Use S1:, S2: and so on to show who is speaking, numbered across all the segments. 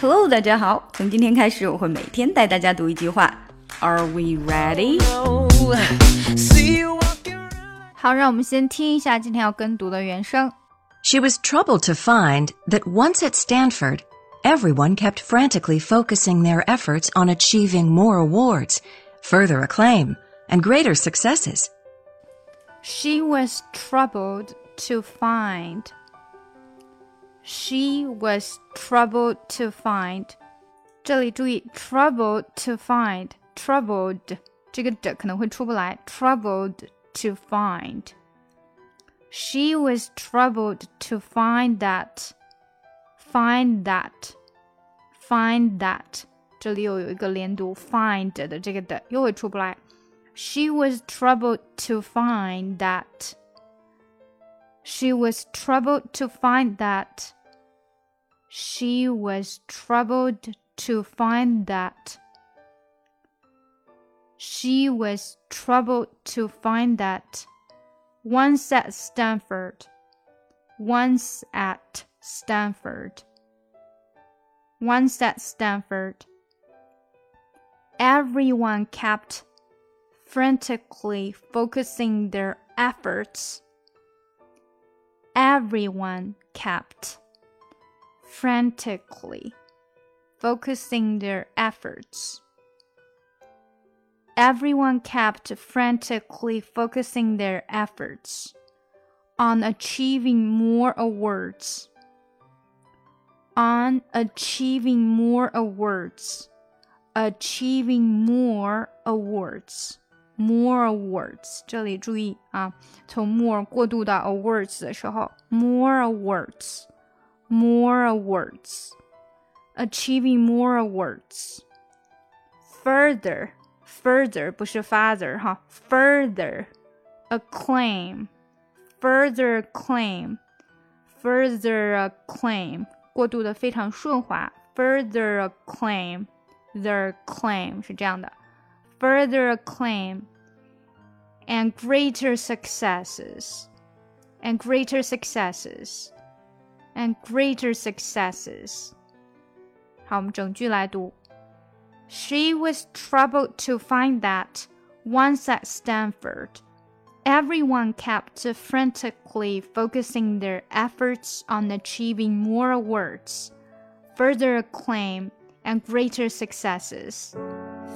S1: Hello，大家好。从今天开始，我会每天带大家读一句话。Are we ready？
S2: 好，让我们先听一下今天要跟读的原声。
S3: She was troubled to find that once at Stanford, everyone kept frantically focusing their efforts on achieving more awards, further acclaim, and greater successes.
S2: She was troubled to find. She was troubled to find. 这里注意 troubled to find troubled 这个的可能会出不来 troubled to find. She was troubled to find that find that find that 这里又有一个连读 find 的这个的又会出不来。she was troubled to find that. She was troubled to find that. She was troubled to find that. She was troubled to find that. Once at Stanford. Once at Stanford. Once at Stanford. Everyone kept frantically focusing their efforts. Everyone kept frantically focusing their efforts. Everyone kept frantically focusing their efforts on achieving more awards. On achieving more awards. Achieving more awards more awards，这里注意啊，从 more 过渡到 awards 的时候，more awards，more awards，achieving more awards。further，further 不是 father 哈，further acclaim，further acclaim，further acclaim 过渡的非常顺滑，further acclaim，the acclaim 是这样的。 further acclaim and greater successes and greater successes and greater successes. 好，我们整句来读。She was troubled to find that once at Stanford, everyone kept frantically focusing their efforts on achieving more awards, further acclaim, and greater successes.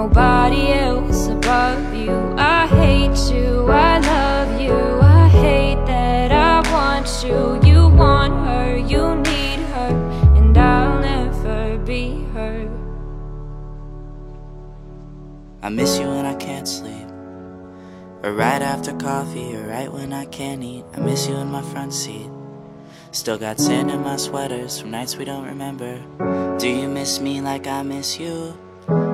S4: nobody else above you. I hate you, I love you, I hate that I want you. You want her, you need her, and I'll never be her.
S5: I miss you when I can't sleep. Or right after coffee, or right when I can't eat. I miss you in my front seat. Still got sand in my sweaters from nights we don't remember. Do you miss me like I miss you?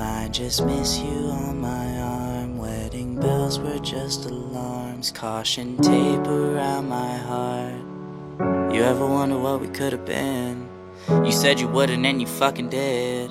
S5: I just miss you on my arm. Wedding bells were just alarms, caution tape around my heart. You ever wonder what we could have been? You said you wouldn't, and you fucking did.